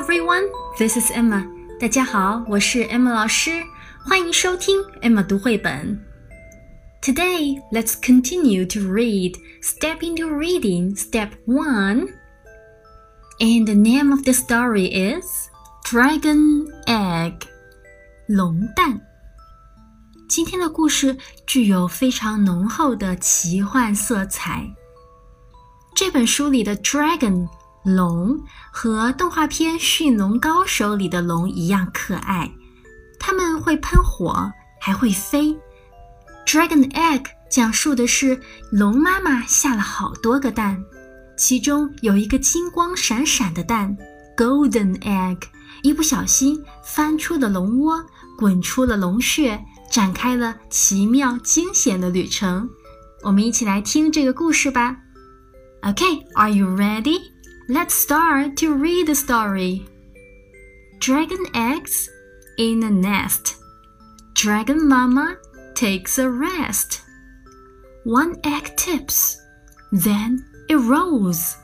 everyone, this is Emma. 大家好，我是 Emma 老师，欢迎收听 Emma 读绘本。Today, let's continue to read. Step into reading, step one. And the name of the story is Dragon Egg. 龙蛋。今天的故事具有非常浓厚的奇幻色彩。这本书里的 dragon 龙和动画片《驯龙高手》里的龙一样可爱，它们会喷火，还会飞。Dragon egg 讲述的是龙妈妈下了好多个蛋，其中有一个金光闪闪的蛋，golden egg，一不小心翻出了龙窝，滚出了龙穴。展开了奇妙惊险的旅程。我们一起来听这个故事吧。Okay, are you ready? Let's start to read the story. Dragon eggs in a nest. Dragon mama takes a rest. One egg tips, then it rolls.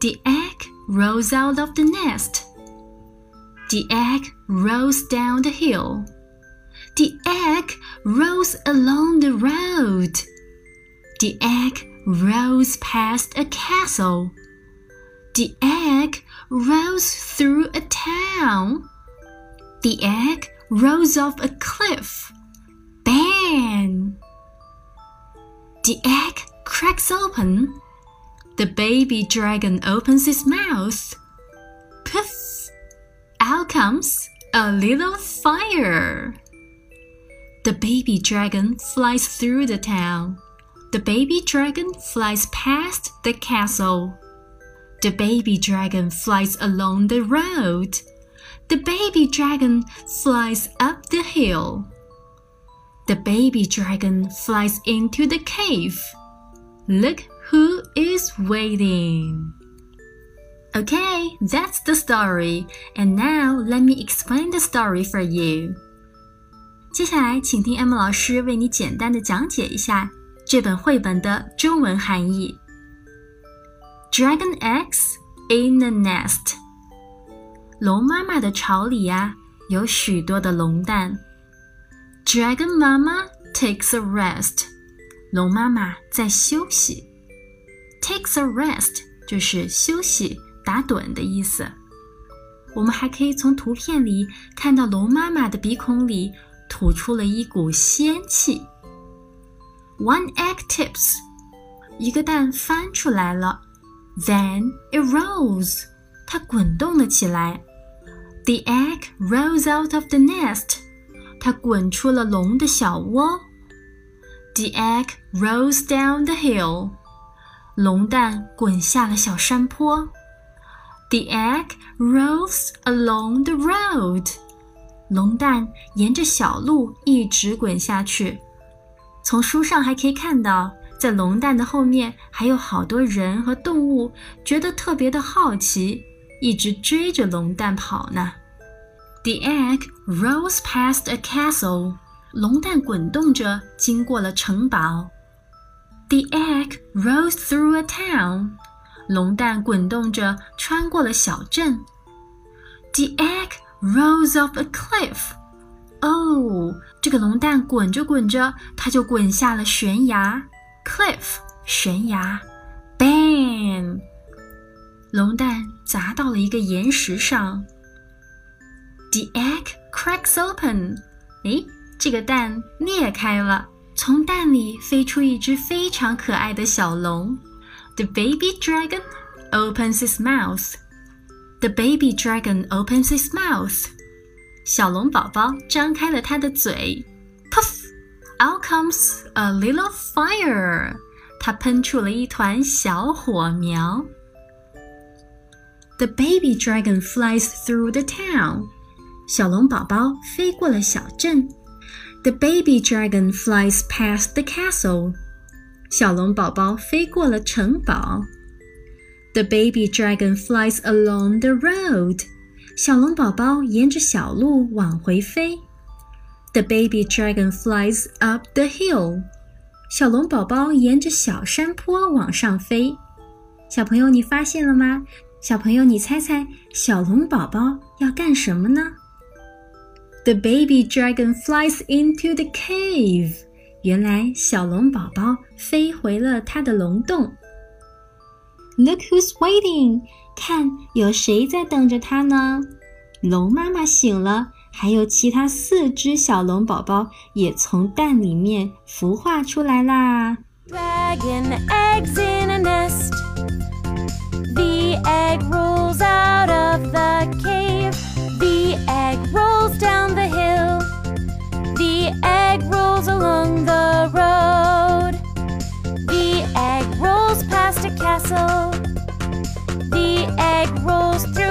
The egg rolls out of the nest. The egg rolls down the hill. The egg rolls along the road. The egg rolls past a castle. The egg rolls through a town. The egg rolls off a cliff. Bang! The egg cracks open. The baby dragon opens its mouth. Poof! Out comes a little fire. The baby dragon flies through the town. The baby dragon flies past the castle. The baby dragon flies along the road. The baby dragon flies up the hill. The baby dragon flies into the cave. Look who is waiting. Okay, that's the story. And now let me explain the story for you. 接下来，请听 Emma 老师为你简单的讲解一下这本绘本的中文含义。Dragon eggs in a nest。龙妈妈的巢里呀，有许多的龙蛋。Dragon mama takes a rest。龙妈妈在休息。Takes a rest 就是休息、打盹的意思。我们还可以从图片里看到龙妈妈的鼻孔里。吐出了一股仙气。One egg tips，一个蛋翻出来了。Then it rolls，它滚动了起来。The egg rolls out of the nest，它滚出了龙的小窝。The egg rolls down the hill，龙蛋滚下了小山坡。The egg rolls along the road。龙蛋沿着小路一直滚下去。从书上还可以看到，在龙蛋的后面还有好多人和动物，觉得特别的好奇，一直追着龙蛋跑呢。The egg rolls past a castle。龙蛋滚动着经过了城堡。The egg rolls through a town。龙蛋滚动着穿过了小镇。The egg Rolls off a cliff，哦，这个龙蛋滚着滚着，它就滚下了悬崖。Cliff，悬崖。Bang，龙蛋砸到了一个岩石上。The egg cracks open，诶，这个蛋裂开了，从蛋里飞出一只非常可爱的小龙。The baby dragon opens its mouth。The baby dragon opens its mouth. 小龙宝宝张开了它的嘴。 Puff! Out comes a little fire. 它喷出了一团小火苗。The baby dragon flies through the town. 小龙宝宝飞过了小镇。The baby dragon flies past the castle. 小龙宝宝飞过了城堡。The baby dragon flies along the road. 小龙宝宝沿着小路往回飞。 The baby dragon flies up the hill. 小龙宝宝沿着小山坡往上飞。小朋友，你发现了吗？小朋友，你猜猜小龙宝宝要干什么呢？The baby dragon flies into the cave。原来小龙宝宝飞回了它的龙洞。Look who's waiting！看有谁在等着它呢？龙妈妈醒了，还有其他四只小龙宝宝也从蛋里面孵化出来啦。Dragon eggs in a nest. The egg rolls out of the cave. The egg rolls down the hill. The egg rolls along the road. The egg rolls past a castle. The egg rolls through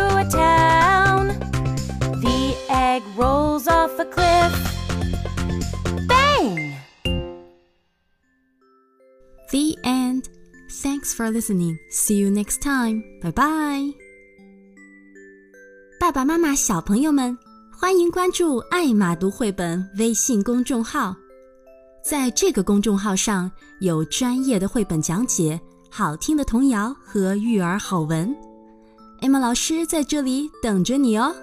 The end. Thanks for listening. See you next time. Bye bye. 爸爸妈妈、小朋友们，欢迎关注“爱马读绘本”微信公众号。在这个公众号上有专业的绘本讲解、好听的童谣和育儿好文。Emma 老师在这里等着你哦。